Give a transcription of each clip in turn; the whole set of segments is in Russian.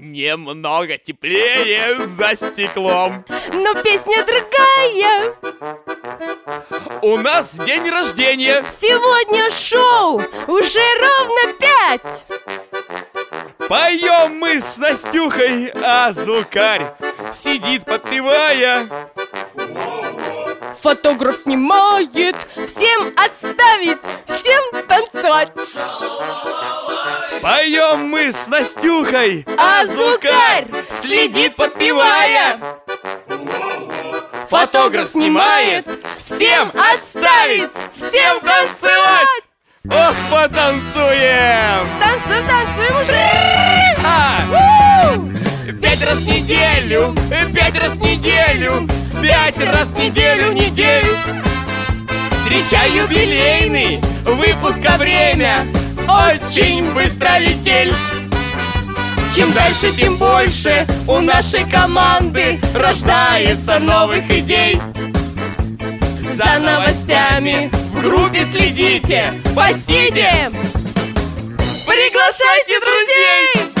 Немного теплее за стеклом. Но песня другая. У нас день рождения. Сегодня шоу уже ровно пять. Поем мы с Настюхой, а звукарь сидит подпевая. Фотограф снимает, всем отставить, всем танцевать. Поем мы с Настюхой, А звукарь следит, подпевая. Фотограф снимает, всем отставить, всем танцевать. Ох, потанцуем! Танцуем, танцуем уже. А! Раз в неделю, пять раз в неделю, пять раз в неделю, неделю. Встречай юбилейный выпуска время, очень быстро летель. Чем дальше, тем больше у нашей команды рождается новых идей. За новостями в группе следите, постите, приглашайте друзей.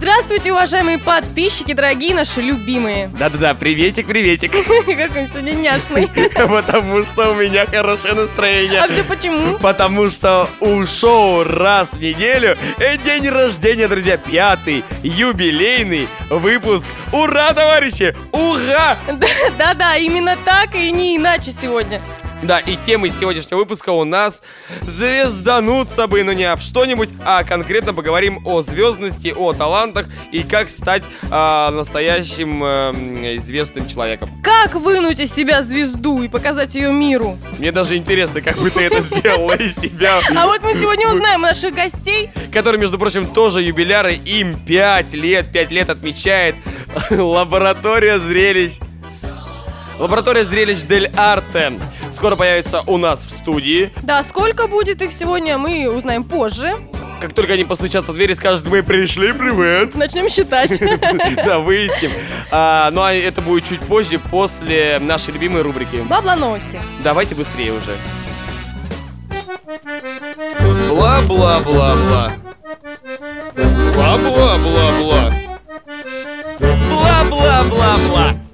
Здравствуйте, уважаемые подписчики, дорогие наши любимые. Да-да-да, приветик, приветик. Как он сегодня няшный. Потому что у меня хорошее настроение. А все почему? Потому что у шоу раз в неделю день рождения, друзья, пятый юбилейный выпуск. Ура, товарищи! Ура! Да-да, именно так и не иначе сегодня. Да, и темой сегодняшнего выпуска у нас звездануться бы, но не об что-нибудь, а конкретно поговорим о звездности, о талантах и как стать а, настоящим э, известным человеком. Как вынуть из себя звезду и показать ее миру? Мне даже интересно, как бы ты это сделала из себя. А вот мы сегодня узнаем наших гостей. который, между прочим, тоже юбиляры, им 5 лет, 5 лет отмечает лаборатория зрелищ. Лаборатория зрелищ Дель Арте скоро появится у нас в студии. Да, сколько будет их сегодня, мы узнаем позже. Как только они постучатся в дверь и скажут, мы пришли, привет. Начнем считать. Да, выясним. А, ну а это будет чуть позже, после нашей любимой рубрики. Бабла новости. Давайте быстрее уже. Бла-бла-бла-бла. Бла-бла-бла-бла. Бла-бла-бла-бла.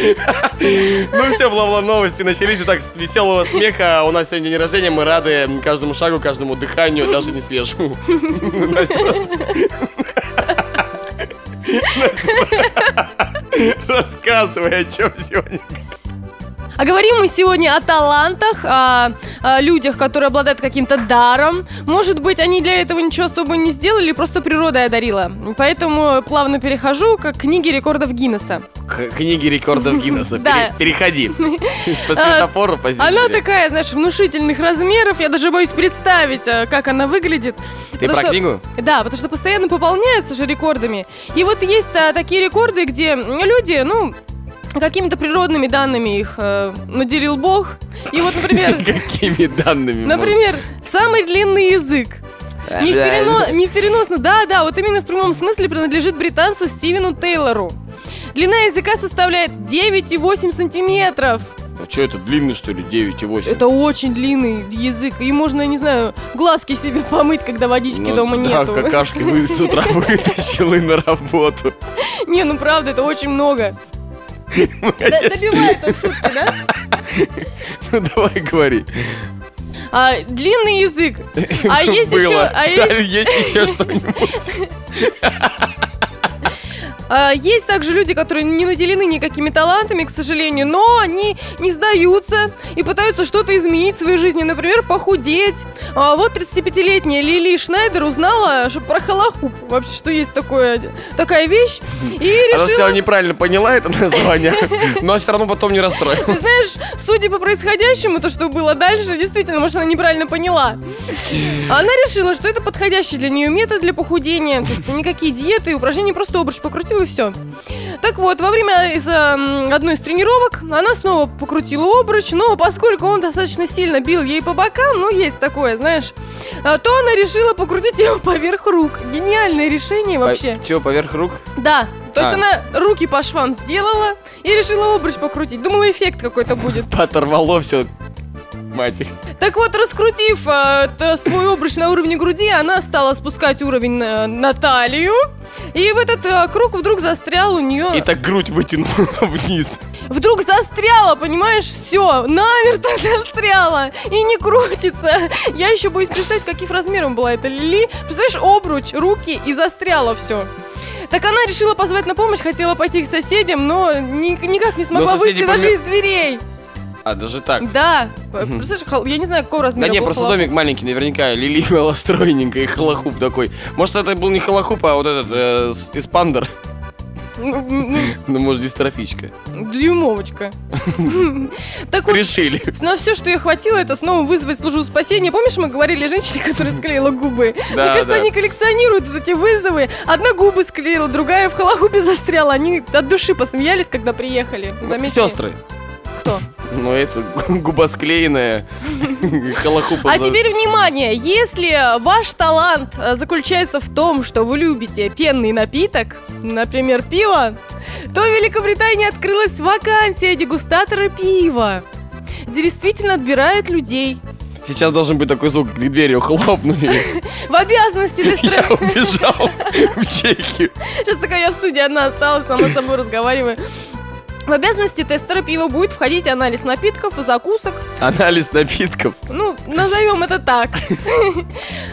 Ну все, бла-бла, новости начались. Итак, с веселого смеха. У нас сегодня день рождения. Мы рады каждому шагу, каждому дыханию, даже не свежему. Рассказывай, о чем сегодня. А говорим мы сегодня о талантах, о, о людях, которые обладают каким-то даром. Может быть, они для этого ничего особо не сделали, просто природа одарила. Поэтому плавно перехожу к книге рекордов Гиннесса. К книге рекордов Гиннесса. Да. Пере- Переходи. По А, светофору, Она такая, знаешь, внушительных размеров. Я даже боюсь представить, э, как она выглядит. Ты про книгу? Да, потому что постоянно пополняются же рекордами. И вот есть а, такие рекорды, где люди, ну, какими-то природными данными их э, наделил Бог. И вот, например, Какими данными? например, самый длинный язык. Не, в перено- не в переносно, да, да, вот именно в прямом смысле принадлежит британцу Стивену Тейлору. Длина языка составляет 9,8 сантиметров. А что это, длинный что ли, 9,8? Это очень длинный язык. И можно, не знаю, глазки себе помыть, когда водички Ну, дома да, нету. какашки вы с утра вытащил и на работу. Не, ну правда, это очень много. Д- Добивает он шутки, да? Ну давай говори. А, длинный язык. А есть еще, а есть, есть еще что-нибудь. а, есть также люди, которые не наделены никакими талантами, к сожалению, но они не сдаются и пытаются что-то изменить в своей жизни, например, похудеть. А, вот 35-летняя Лили Шнайдер узнала что про холохуп, вообще, что есть такое, такая вещь, и Она решила... сначала неправильно поняла это название, но все равно потом не расстроилась. Ты знаешь, судя по происходящему, то, что было дальше, действительно, может, она неправильно поняла. Она решила, что это подходящий для нее метод для похудения. То есть никакие диеты и упражнения, просто обруч покрутила и все. Так вот, во время из, эм, одной из тренировок она снова покрутила обруч, но поскольку он достаточно сильно бил ей по бокам, ну, есть такое, знаешь, а, то она решила покрутить его поверх рук. Гениальное решение вообще. Чего, поверх рук? Да, то есть А. она руки по швам сделала и решила обруч покрутить. Думала, эффект какой-то будет. Оторвало все. Матерь. Так вот, раскрутив э, свой обруч на уровне груди, она стала спускать уровень на, на талию. И в этот э, круг вдруг застрял у нее... И так грудь вытянула вниз. Вдруг застряла, понимаешь, все, намертво застряла и не крутится. Я еще боюсь представить, каких размеров была эта Лили. Представляешь, обруч, руки и застряло все. Так она решила позвать на помощь, хотела пойти к соседям, но ни- никак не смогла соседи выйти даже из дверей. А, даже так. Да, представляешь, хол- я не знаю, какого Да размера не, был просто домик маленький, наверняка Лили была стройненькая и холохуп такой. Может, это был не холохуп, а вот этот э, с- эспандер. Ну, может, дистрофичка. Дюймовочка. Так вот, Решили. но все, что я хватило, это снова вызвать службу спасения. Помнишь, мы говорили о женщине, которая склеила губы? Мне кажется, да. они коллекционируют вот эти вызовы. Одна губы склеила, другая в халахупе застряла. Они от души посмеялись, когда приехали. Сестры. Кто? Ну, это губа склеенная. А теперь внимание! Если ваш талант э, заключается в том, что вы любите пенный напиток, например, пиво, то в Великобритании открылась вакансия дегустатора пива. Действительно отбирают людей. Сейчас должен быть такой звук, как дверью хлопнули. В обязанности Я убежал в Чехию. Сейчас такая я в студии одна осталась, сама с собой разговариваю. В обязанности тестера пива будет входить анализ напитков и закусок. Анализ напитков. Ну, назовем это так.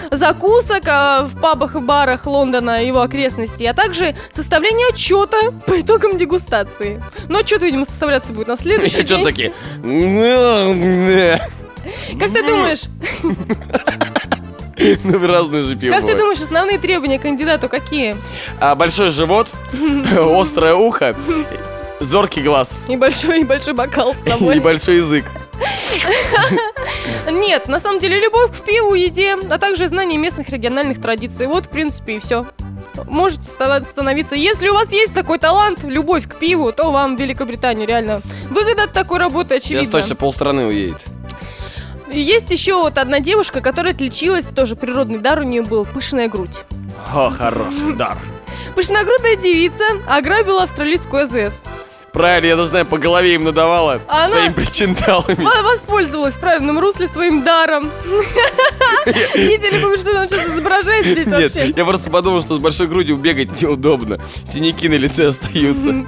Закусок а, в пабах и барах Лондона и его окрестностей, а также составление отчета по итогам дегустации. Но отчет, видимо, составляться будет на следующий Еще день. такие. Как ты думаешь, Ну, разные же пиво как ты думаешь, основные требования к кандидату какие? А, Большой живот, острое ухо, зоркий глаз И большой, и большой бокал с и собой. большой язык. Нет, на самом деле любовь к пиву, еде, а также знание местных региональных традиций. Вот, в принципе, и все. Можете ста- становиться. Если у вас есть такой талант, любовь к пиву, то вам в Великобританию реально выгода от такой работы очевидно. Сейчас точно полстраны уедет. И Есть еще вот одна девушка, которая отличилась, тоже природный дар у нее был, пышная грудь. О, хороший дар. Пышногрудая девица ограбила австралийскую АЗС. Правильно, я должна по голове им надавала А она- своими причиндалами. Во- Воспользовалась в правильном русле своим даром. Видели бы, что он сейчас изображает здесь Нет, вообще? я просто подумал, что с большой грудью бегать неудобно. Синяки на лице остаются.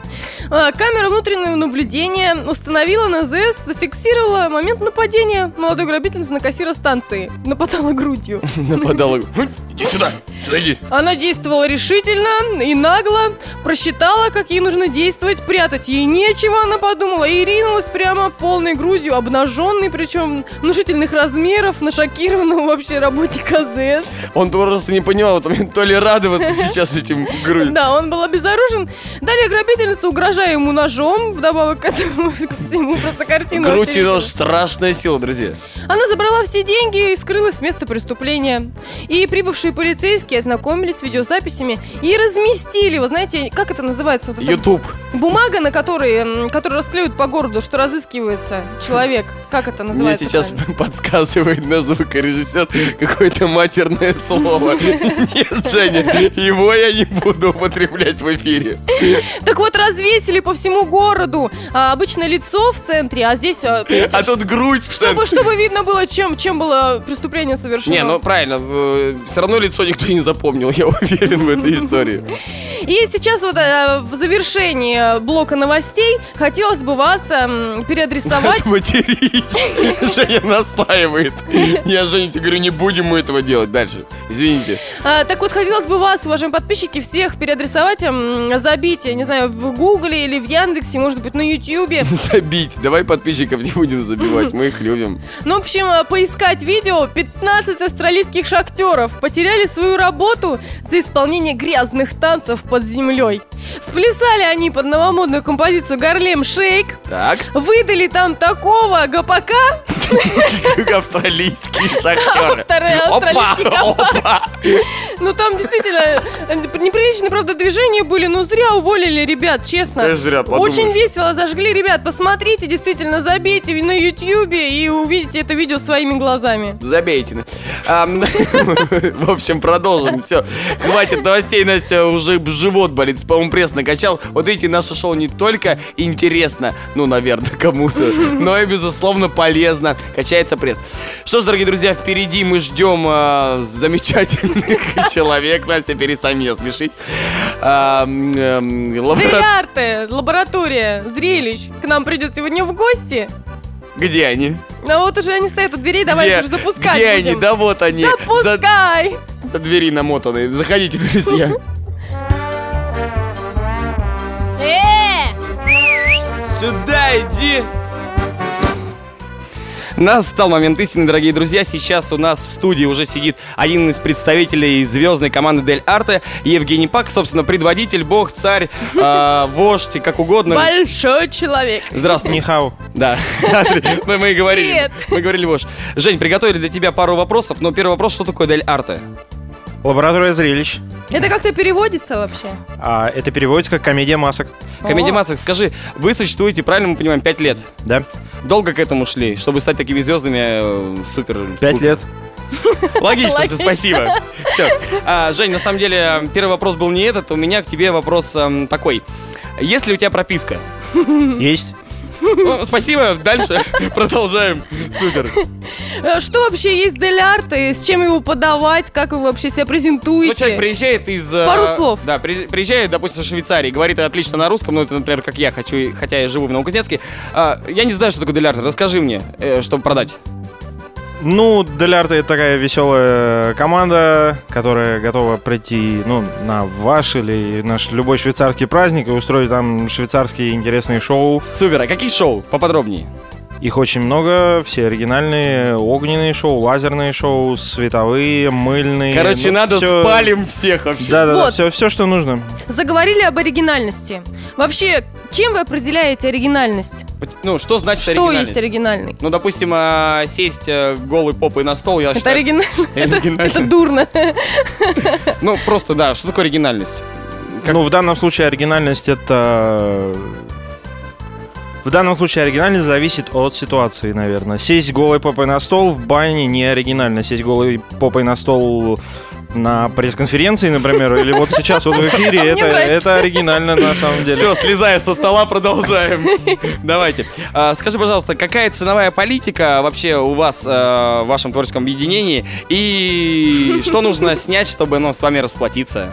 А, Камера внутреннего наблюдения установила на ЗС, зафиксировала момент нападения молодой грабительницы на кассира станции. Нападала грудью. Нападала. «Хм, Иди сюда, сюда иди. Она действовала решительно и нагло, просчитала, как ей нужно действовать, прятать ей нечего, она подумала, и ринулась прямо полной грудью, обнаженной, причем внушительных размеров, на шокированного вообще работника АЗС. Он просто не понимал, то ли радоваться сейчас этим грудью. Да, он был обезоружен. Далее грабительница, угрожая ему ножом, вдобавок к этому ко всему, просто картина Грудь очень и нож страшная сила, друзья. Она забрала все деньги и скрылась с места преступления. И прибывшие полицейские ознакомились с видеозаписями и разместили, вы знаете, как это называется? Вот Ютуб. бумага, на которой, которую расклеивают по городу, что разыскивается человек. Как это Мне называется? сейчас правильно? подсказывает наш звукорежиссер какое-то матерное слово. Нет, Женя, его я не буду употреблять в эфире. Так вот, развесили по всему городу. А, обычно лицо в центре, а здесь... а, А тут грудь в чтобы, центре. чтобы видно было, чем, чем было преступление совершено. Не, ну правильно, все равно лицо никто не запомнил, я уверен в этой истории. И сейчас вот э, в завершении блока новостей хотелось бы вас эм, переадресовать Материть. Женя настаивает. Я, Женя, тебе говорю, не будем мы этого делать дальше. Извините. А, так вот, хотелось бы вас, уважаемые подписчики, всех переадресовать, м, забить, я не знаю, в Гугле или в Яндексе, может быть, на Ютьюбе. Забить. Давай подписчиков не будем забивать, мы их любим. Ну, в общем, э, поискать видео 15 австралийских шахтеров потеряли свою работу за исполнение грязных танцев под землей. Сплясали они под новомодную композицию «Гарлем Шейк», Так, выдали там такого гопака, австралийские шахтеры. гопаки. опа. Ну, там действительно э, неприличные, правда, движения были, но зря уволили ребят, честно. Конечно, зря, подумаешь. Очень весело зажгли, ребят. Посмотрите, действительно, забейте на Ютьюбе и увидите это видео своими глазами. Забейте. В общем, продолжим. Все. Хватит новостей, Настя, уже живот болит. По-моему, пресс накачал. Вот видите, наше шоу не только интересно, ну, наверное, кому-то, но и, безусловно, полезно. Качается пресс. Что ж, дорогие друзья, впереди мы ждем э, замечательных человек. Настя, перестань меня смешить. А, лаборатория, зрелищ. К нам придет сегодня в гости. Где они? Ну вот уже они стоят у дверей, давай Где? их уже запускать Где будем. они? Да вот они. За, Запускай! за двери намотаны. Заходите, друзья. Э! Сюда иди! Настал момент истины, дорогие друзья. Сейчас у нас в студии уже сидит один из представителей звездной команды Дель Арте, Евгений Пак, собственно, предводитель, бог, царь, э, вождь, как угодно. Большой человек. Здравствуй. Нихау. Да, мы, мы и говорили. Привет. Мы говорили вождь. Жень, приготовили для тебя пару вопросов, но первый вопрос, что такое Дель Арте? Лаборатория зрелищ. Это как-то переводится вообще? А это переводится как комедия масок. Комедия О. масок, скажи, вы существуете, правильно мы понимаем, 5 лет? Да? Долго к этому шли, чтобы стать такими звездами э, супер... Пять лет. Логично, Логично. спасибо. Все. А, Жень, на самом деле, первый вопрос был не этот, у меня к тебе вопрос эм, такой. Есть ли у тебя прописка? Есть. Ну, спасибо, дальше продолжаем. Супер. Э, Что вообще есть Дель Арте? С чем его подавать? Как вы вообще себя презентуете? Ну, человек приезжает из... э, Пару слов. Да, при- приезжает, допустим, из Швейцарии, говорит отлично на русском, ну, это, например, как я хочу, хотя я живу в Новокузнецке. А, я не знаю, что такое делярд. Расскажи мне, э, чтобы продать. Ну, Делярта это такая веселая команда, которая готова прийти ну, на ваш или наш любой швейцарский праздник и устроить там швейцарские интересные шоу. Супер. А какие шоу? Поподробнее. Их очень много, все оригинальные, огненные шоу, лазерные шоу, световые, мыльные. Короче, ну, надо всё- спалим всех вообще. Да-да-да, Вот. все, все, что нужно. Заговорили об оригинальности. Вообще, чем вы определяете оригинальность? Ну, что значит Что оригинальность? есть оригинальный? Ну, допустим, а, сесть э, голой попой на стол, я Это считаю... оригинально. оригинально. Это дурно. Ну, просто, да, что такое оригинальность? Ну, в данном случае оригинальность это... В данном случае оригинальность зависит от ситуации, наверное. Сесть голой попой на стол в бане не оригинально. Сесть голой попой на стол на пресс-конференции, например, или вот сейчас вот в эфире, это, это оригинально на самом деле. Все, слезая со стола, продолжаем. Давайте. А, Скажи, пожалуйста, какая ценовая политика вообще у вас э, в вашем творческом объединении? И что нужно снять, чтобы ну, с вами расплатиться?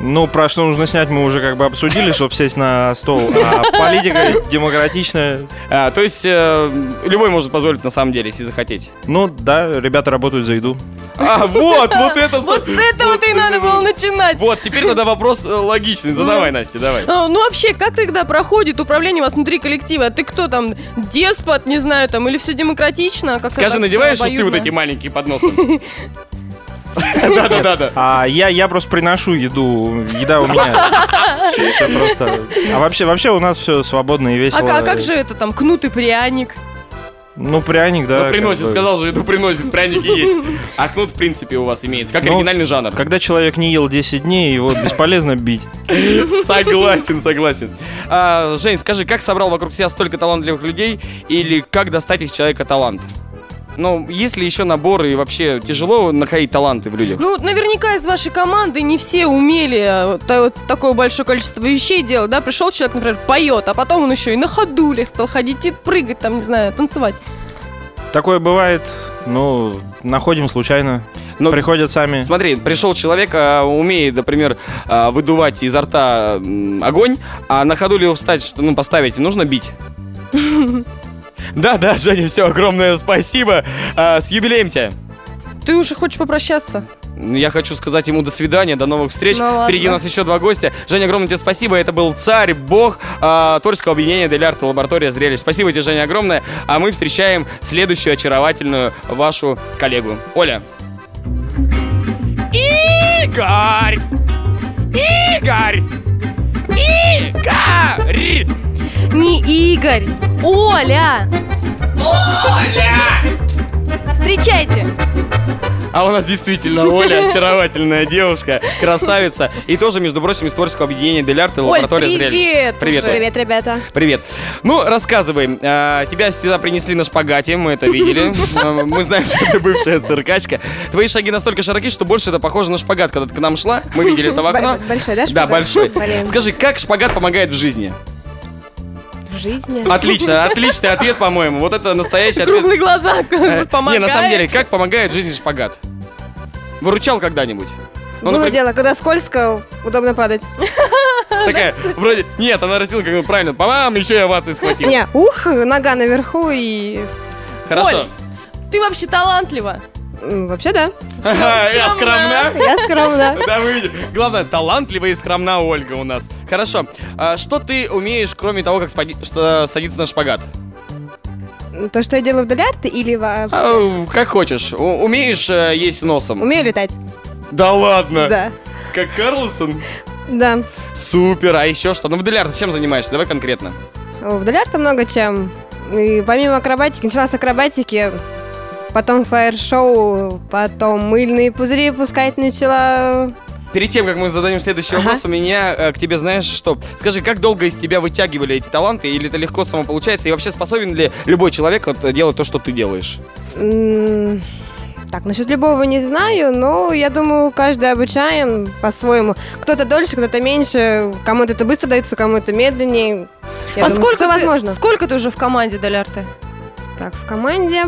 Ну, про что нужно снять, мы уже как бы обсудили, чтобы сесть на стол. А политика демократичная. А, То есть э, любой может позволить на самом деле, если захотеть. Ну, да, ребята работают за еду. А, вот, вот это... Вот с этого-то и надо было начинать. Вот, теперь тогда вопрос э, логичный. Задавай, Настя, давай. А, Ну вообще, как тогда проходит управление у вас внутри коллектива? Ты кто там, деспот, не знаю, там, или все демократично? Как Скажи, надеваешь часы вот эти маленькие под носом? Да-да-да. А я, я просто приношу еду. Еда у меня. А вообще, вообще у нас все свободно и А, весело. а как же это там, кнут и пряник? Ну, пряник, да. Ну, как приносит, бы. сказал же, еду приносит, пряники есть. А кнут, в принципе, у вас имеется. Как Ну, оригинальный жанр. Когда человек не ел 10 дней, его бесполезно бить. Согласен, согласен. А, Жень, скажи, как собрал вокруг себя столько талантливых людей? Или как достать из человека талант? Ну, есть ли еще наборы и вообще тяжело находить таланты в людях? Ну, наверняка из вашей команды не все умели э, вот, та- вот такое большое количество вещей делать, да? Пришел человек, например, поет, а потом он еще и на ходулях стал ходить и прыгать там, не знаю, танцевать. Такое бывает, ну, находим случайно. Ну, Приходят сами. Смотри, пришел человек, а, умеет, например, а, выдувать изо рта огонь, а на ходу ли его встать, что, ну, поставить, нужно бить. Да, да, Женя, все, огромное спасибо. А, с юбилеем тебя. Ты уже хочешь попрощаться? Я хочу сказать ему до свидания, до новых встреч. Ну ладно. Впереди у нас еще два гостя. Женя, огромное тебе спасибо. Это был царь, бог а, творческого объединения Делярт Лаборатория зрелищ. Спасибо тебе, Женя, огромное. А мы встречаем следующую очаровательную вашу коллегу. Оля. Игорь! Игорь! Игорь! Не Игорь, Оля! Оля! Встречайте! А у нас действительно Оля очаровательная девушка, красавица. И тоже, между прочим, из творческого объединения Дель Арт и Оль, лаборатория зрелищ. привет Привет. Привет, ребята. Привет. Ну, рассказывай. А, тебя сюда принесли на шпагате, мы это видели. А, Мы знаем, что ты бывшая циркачка. Твои шаги настолько широки, что больше это похоже на шпагат, когда ты к нам шла. Мы видели это в окно. Большой, да, Да, шпагат? большой. Блин. Скажи, как шпагат помогает в жизни? Жизни. Отлично, отличный ответ, по-моему. Вот это настоящий ответ. Круглые глаза Э, помогает. Не, на самом деле, как помогает жизни шпагат? Выручал когда-нибудь? Ну, Было например, дело, когда скользко, удобно падать. такая, вроде, нет, она растила как бы правильно, по-мам, еще и овации схватил. Не, ух, нога наверху и... Хорошо. Оль. Ты вообще талантлива. Вообще, да. Я скромна. Я скромна. Да, вы видите. Главное, талантливая и скромна Ольга у нас. Хорошо. А что ты умеешь, кроме того, как садиться на шпагат? То, что я делаю в Долярте или вообще? А, как хочешь. Умеешь э, есть носом? Умею летать? Да ладно? Да. Как Карлсон? Да. Супер. А еще что? Ну, в Делярте чем занимаешься? Давай конкретно. В Долярте много чем. И помимо акробатики, начала с акробатики, потом фаер-шоу, потом мыльные пузыри пускать начала. Перед тем, как мы зададим следующий Ага. вопрос, у меня э, к тебе, знаешь что? Скажи, как долго из тебя вытягивали эти таланты, или это легко само получается, и вообще способен ли любой человек вот, делать то, что ты делаешь? Так, насчет любого не знаю, но я думаю, каждый обучаем по-своему. Кто-то дольше, кто-то меньше, кому-то это быстро дается, кому-то медленнее. Я а думаю, сколько ты, возможно. сколько ты уже в команде Долярты? Так, в команде,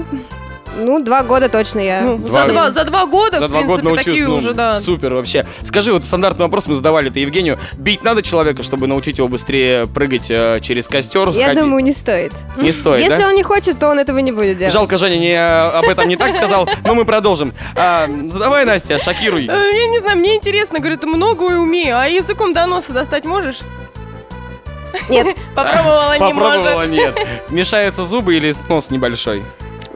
ну, два года точно я. Ну, Два- за, два, за два года, За в два года принципе, научился, такие ну, уже, да. Супер вообще. Скажи, вот стандартный вопрос мы задавали это Евгению. Бить надо человека, чтобы научить его быстрее прыгать э, через костер? я ходить? думаю, не стоит. Не стоит, Если да? он не хочет, то он этого не будет делать. Жалко, Женя не, э, об этом не так сказал, но мы продолжим. А, давай, Настя, шокируй. Э, Я не знаю, мне интересно, говорю, ты многое умею, а языком до носа достать можешь? Нет, Попробовала, не Попробовала, может. нет. Мешаются зубы или нос небольшой?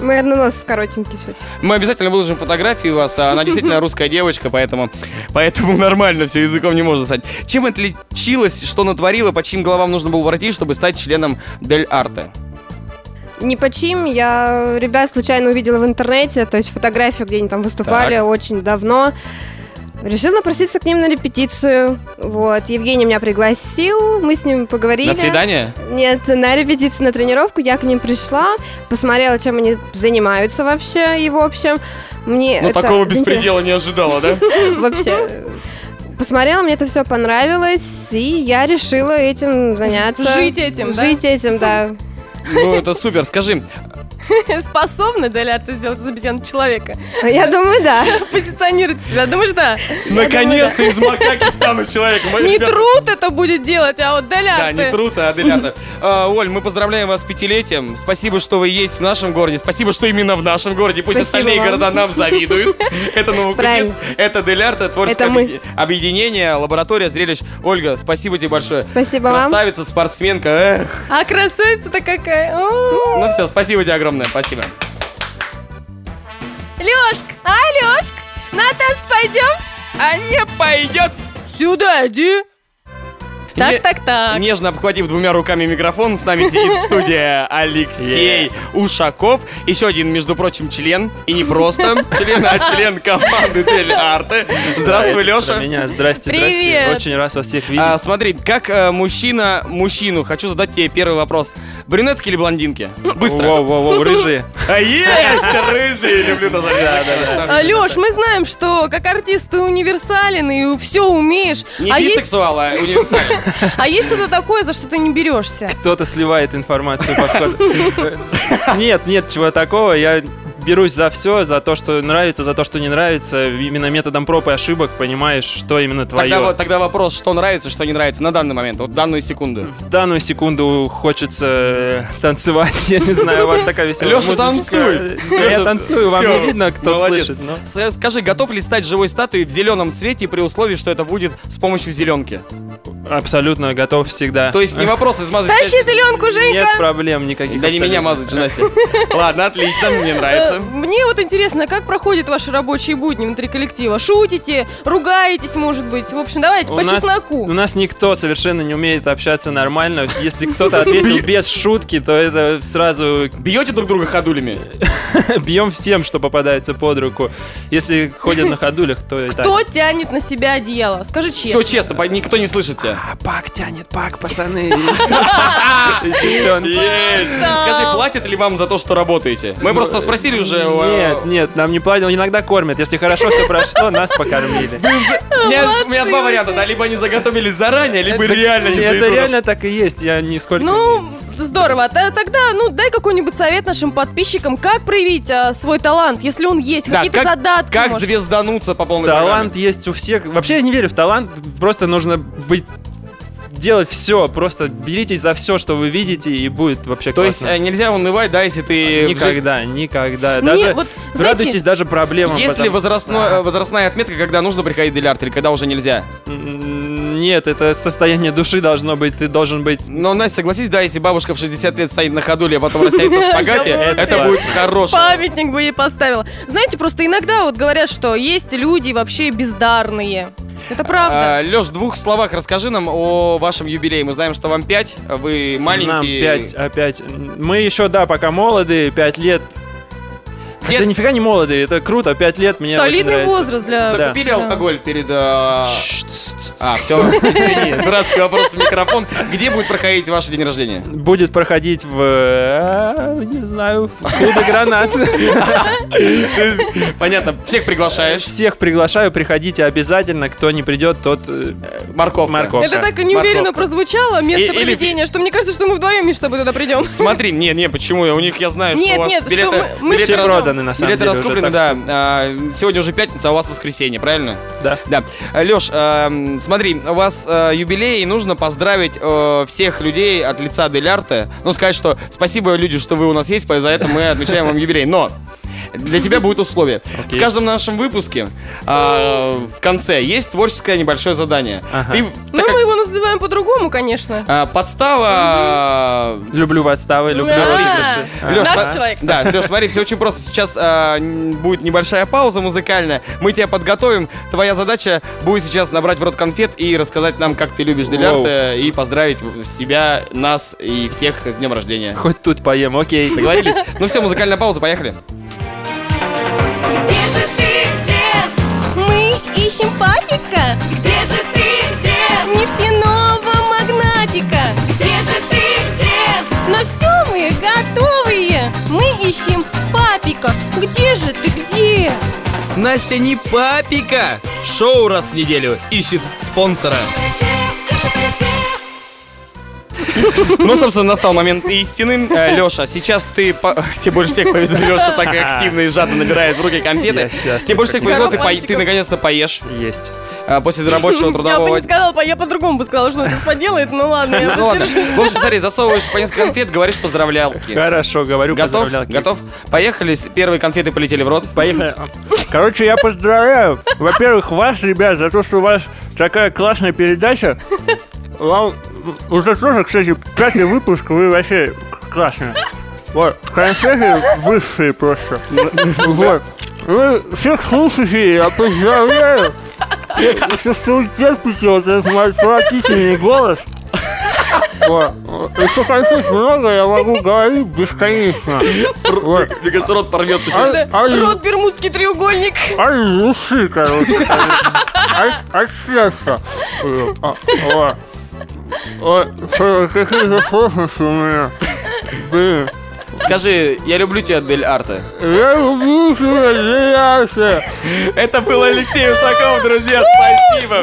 Мой нос коротенький все-таки. Мы обязательно выложим фотографию у вас. а Она действительно русская девочка, поэтому, поэтому нормально все, языком не можно стать. Чем отличилась, что натворила, по чьим головам нужно было воротить, чтобы стать членом Дель Арте? Не по чьим, я ребят случайно увидела в интернете, то есть фотографию, где они там выступали Так. очень давно. Решила напроситься к ним на репетицию. Вот, Евгений меня пригласил, мы с ним поговорили. На свидание? Нет, на репетицию, на тренировку я к ним пришла, посмотрела, чем они занимаются вообще и в общем. Мне Ну, это такого беспредела не ожидала, да? Вообще. Посмотрела, мне это все понравилось, и я решила этим заняться. Жить этим, да? Жить этим, да. Ну, это супер. Скажи, Способна Долярта сделать из обезьян человека? Я думаю, да. Позиционирует себя, думаешь, да? наконец-то из макаки стану человеком. Не труд это будет делать, а вот Да, Долярты. не труд, а Делярта. А, Оль, мы поздравляем вас с пятилетием. Спасибо, что вы есть в нашем городе. Спасибо, что именно в нашем городе. Пусть остальные города нам завидуют. Это Правильно. это Делярта, творческое объединение, лаборатория зрелищ. Ольга, спасибо тебе большое. Спасибо вам. Красавица, спортсменка. Эх. А красавица-то какая. Ну все, спасибо тебе огромное. Спасибо. Лёшка, а, Лёшка, на танц пойдем? А не пойдет. Сюда иди. Так, Не- так, так. Нежно обхватив двумя руками микрофон, с нами сидит в студии Алексей Ушаков. Еще один, между прочим, член. И не просто член, а член команды Дель Арте. Здравствуй, Леша. меня. Здрасте, здрасте. Очень раз вас всех видеть. А, смотри, как э, мужчина мужчину, хочу задать тебе первый вопрос. Брюнетки или блондинки? Быстро. Воу-воу-воу, рыжие. А, есть! Рыжие, люблю тоже. Да, да, да. Лёш, мы знаем, что как артист ты универсален и все умеешь. Не а, есть, бисексуал, а универсальный. а есть что-то такое, за что ты не берешься? Кто-то сливает информацию по ходу. Нет, нет чего такого. Я берусь за все, за то, что нравится, за то, что не нравится. Именно методом проб и ошибок понимаешь, что именно твое. Тогда, тогда вопрос, что нравится, что не нравится на данный момент, вот данную секунду. В данную секунду хочется э, танцевать. Я не знаю, у вас такая веселая музычка. танцуй! Ну, Я танцую, вам не видно, кто слышит. но- С- Скажи, готов ли стать живой статуей в зеленом цвете при условии, что это будет с помощью зеленки? Абсолютно готов всегда. То есть не вопрос измазать... Тащи зеленку, Женька! Нет проблем никаких. Да не меня мазать Настя. Ладно, отлично, мне нравится. Нравится. мне вот интересно, как проходят ваши рабочие будни внутри коллектива? Шутите, ругаетесь, может быть? В общем, давайте У по нас- чесноку. У нас никто совершенно не умеет общаться нормально. Если кто-то ответил без шутки, то это сразу Бьете друг друга ходулями? бьем всем, что попадается под руку. Если ходят на ходулях, то так. Кто тянет на себя одеяло? Скажи честно. Все честно, никто не слышит тебя. А, пак тянет, пак, пацаны. Девчонки. Скажи, платят ли вам за то, что работаете? Мы просто спросили уже. Нет, нет, нам не платят, иногда кормят. Если хорошо все прошло, нас покормили. У меня, у меня два варианта, да, либо они заготовились заранее, либо реально не Это реально так и есть, я нисколько... Ну, здорово. Тогда, ну, дай какой-нибудь совет нашим подписчикам, как проявить а, свой талант, если он есть, Да, какие-то как- задатки. Как может. звездануться по полной Талант есть у всех. Вообще я не верю в талант. Просто нужно быть делать все. Просто беритесь за все, что вы видите, и будет вообще То есть классно. э, нельзя унывать, да, если ты... Никогда, никогда. Не, Даже вот, знаете, радуйтесь даже проблемам. Есть ли потому- возрастной- э, возрастная отметка, когда нужно приходить в бильярд или когда уже нельзя? Нет, это состояние души должно быть. Ты должен быть... Но, Настя, согласись, да, если бабушка в 60 лет стоит на ходуле, а потом растянет на шпагате, это будет хорошее. Памятник бы ей поставила. Знаете, просто иногда вот говорят, что есть люди вообще бездарные. Это правда. Леш, в двух словах расскажи нам о вашем юбилее. Мы знаем, что вам 5, вы маленькие. Нам пять, опять. Мы еще, да, пока молоды, пять лет. Нет. Это нифига не молодые, это круто, пять лет мне очень Солидный нравится. возраст для... Да. Закупили Да. алкоголь перед... э, А, все, извини, дурацкий вопрос в микрофон. Где будет проходить ваш день рождения? Будет проходить в... а, Не знаю, в клубе «Гранат». Понятно, всех приглашаешь. Всех приглашаю, приходите обязательно. Кто не придет, тот... э, Морковка. Морковка. Это так неуверенно прозвучало, место проведения, что мне кажется, что мы вдвоем, Миш, с тобой туда придем. Смотри, не, не, почему? У них я знаю, что у вас нет, что билеты, билеты проданы, на самом билеты деле. уже, раскуплены, да. А, Сегодня уже пятница, а у вас воскресенье, правильно? Да. Да. Леш, смотри, у вас э, юбилей, и нужно поздравить э, всех людей от лица Дель Арте. Ну, сказать, что спасибо, люди, что вы у нас есть, за это мы отмечаем вам юбилей. Но для тебя будет условие. Окей. В каждом нашем выпуске э, в конце есть творческое небольшое задание. Ага. Ты, Ну, как, мы его называем по-другому, конечно. э, подстава э, Люблю подставы, люблю розыгрыши. Лёш, Наш человек. Да, Леш, смотри, все очень просто. Сейчас а, будет небольшая пауза музыкальная. Мы тебя подготовим. Твоя задача будет сейчас набрать в рот конфет и рассказать нам, как ты любишь Делярте, и поздравить себя, нас и всех с днем рождения. Хоть тут поем, окей. Договорились? Ну все, музыкальная пауза, поехали. Ищем папика, Где же ты, где? нефтяного магнатика. Где же ты, где? Но все мы готовые. Мы ищем папика. Где же ты, где? Настя не папика! Шоу раз в неделю ищет спонсора. Ну, собственно, настал момент истины. Леша, сейчас ты... по- Тебе больше всех повезло, Леша так активно и жадно набирает в руки конфеты. Тебе больше всех повезло, ты, наконец-то поешь Есть. а, после рабочего Я бы трудового не сказала, я по-другому бы сказала, что он сейчас поделает. Ну ладно, я Ну ладно. общем, смотри, засовываешь по несколько конфет, говоришь поздравлялки. Хорошо, говорю Готов? поздравлялки. Готов? Поехали. Первые конфеты полетели в рот. Поехали. Короче, я поздравляю, во-первых, вас, ребят, за то, что у вас такая классная передача. Вам уже тоже, кстати, пятый выпуск, вы вообще классные. Вот, конфеты высшие просто. Вот. Вы всех слушателей я поздравляю. Все, что вы терпите, вот этот мой отвратительный голос. Вот. Еще конфет много, я могу говорить бесконечно. Вот. Мне кажется, рот порвет. А- а- Рот Бермудский треугольник. Ай, уши, короче. Ай, ай, сердце. А, о. Ой, что, какие-то сложности у меня. Блин. Скажи, я люблю тебя, Дель Арте. Я люблю тебя, Леяся. Это был Алексей Ушаков, друзья, спасибо.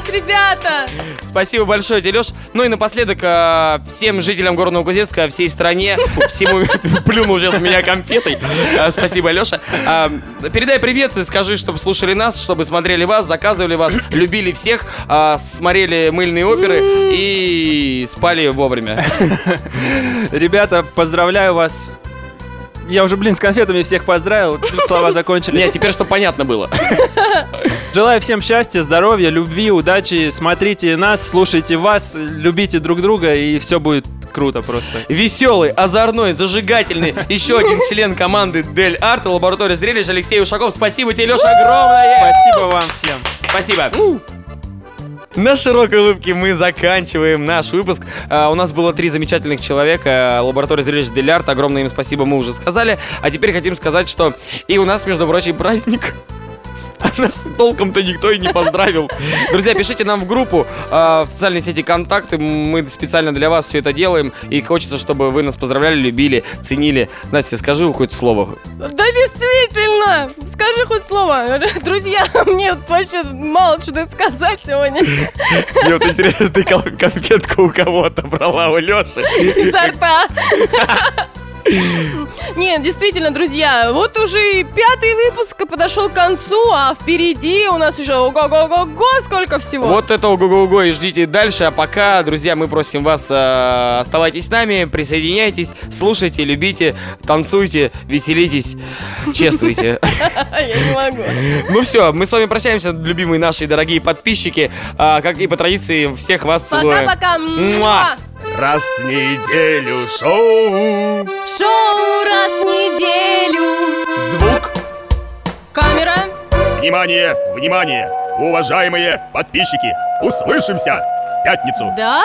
Вас, ребята! Спасибо большое, тебе, Леш. Ну и напоследок а, всем жителям города Новокузнецка, всей стране, всему плюнул сейчас в меня конфетой. А, Спасибо, Леша. А, Передай привет и скажи, чтобы слушали нас, чтобы смотрели вас, заказывали вас, любили всех, смотрели мыльные оперы и спали вовремя. Ребята, поздравляю вас. Я уже, блин, с конфетами всех поздравил. Слова закончились. Нет, теперь что понятно было. Желаю всем счастья, здоровья, любви, удачи. Смотрите нас, слушайте вас, любите друг друга, и все будет Круто просто. Веселый, озорной, зажигательный, еще один член команды Дель Арт, лаборатория зрелищ Алексей Ушаков. Спасибо тебе, Леша, огромное! Спасибо вам всем. Спасибо. На широкой улыбке мы заканчиваем наш выпуск. А, у нас было три замечательных человека. Лаборатория зрелищ Дель Арт. Огромное им спасибо, мы уже сказали. А теперь хотим сказать, что и у нас, между прочим, праздник. А нас толком-то никто и не поздравил. Друзья, пишите нам в группу, э, в социальной сети контакты. Мы специально для вас все это делаем. И хочется, чтобы вы нас поздравляли, любили, ценили. Настя, скажи хоть слово. Да действительно! Скажи хоть слово. Друзья, мне вот вообще мало что сказать сегодня Мне вот интересно, ты конфетку у кого-то брала, у Леши? изо рта. Нет, действительно, друзья, вот уже пятый выпуск подошел к концу, а впереди у нас еще ого-го-го-го сколько всего. Вот это ого-го-го и ждите дальше. А пока, друзья, мы просим вас, э, оставайтесь с нами, присоединяйтесь, слушайте, любите, танцуйте, веселитесь, чествуйте. Я не могу. Ну все, мы с вами прощаемся, любимые наши дорогие подписчики. А, Как и по традиции, всех вас целую. Пока-пока. Раз в неделю шоу. Шоу раз в неделю. Звук. Камера. Внимание, внимание, уважаемые подписчики. Услышимся в пятницу. Да?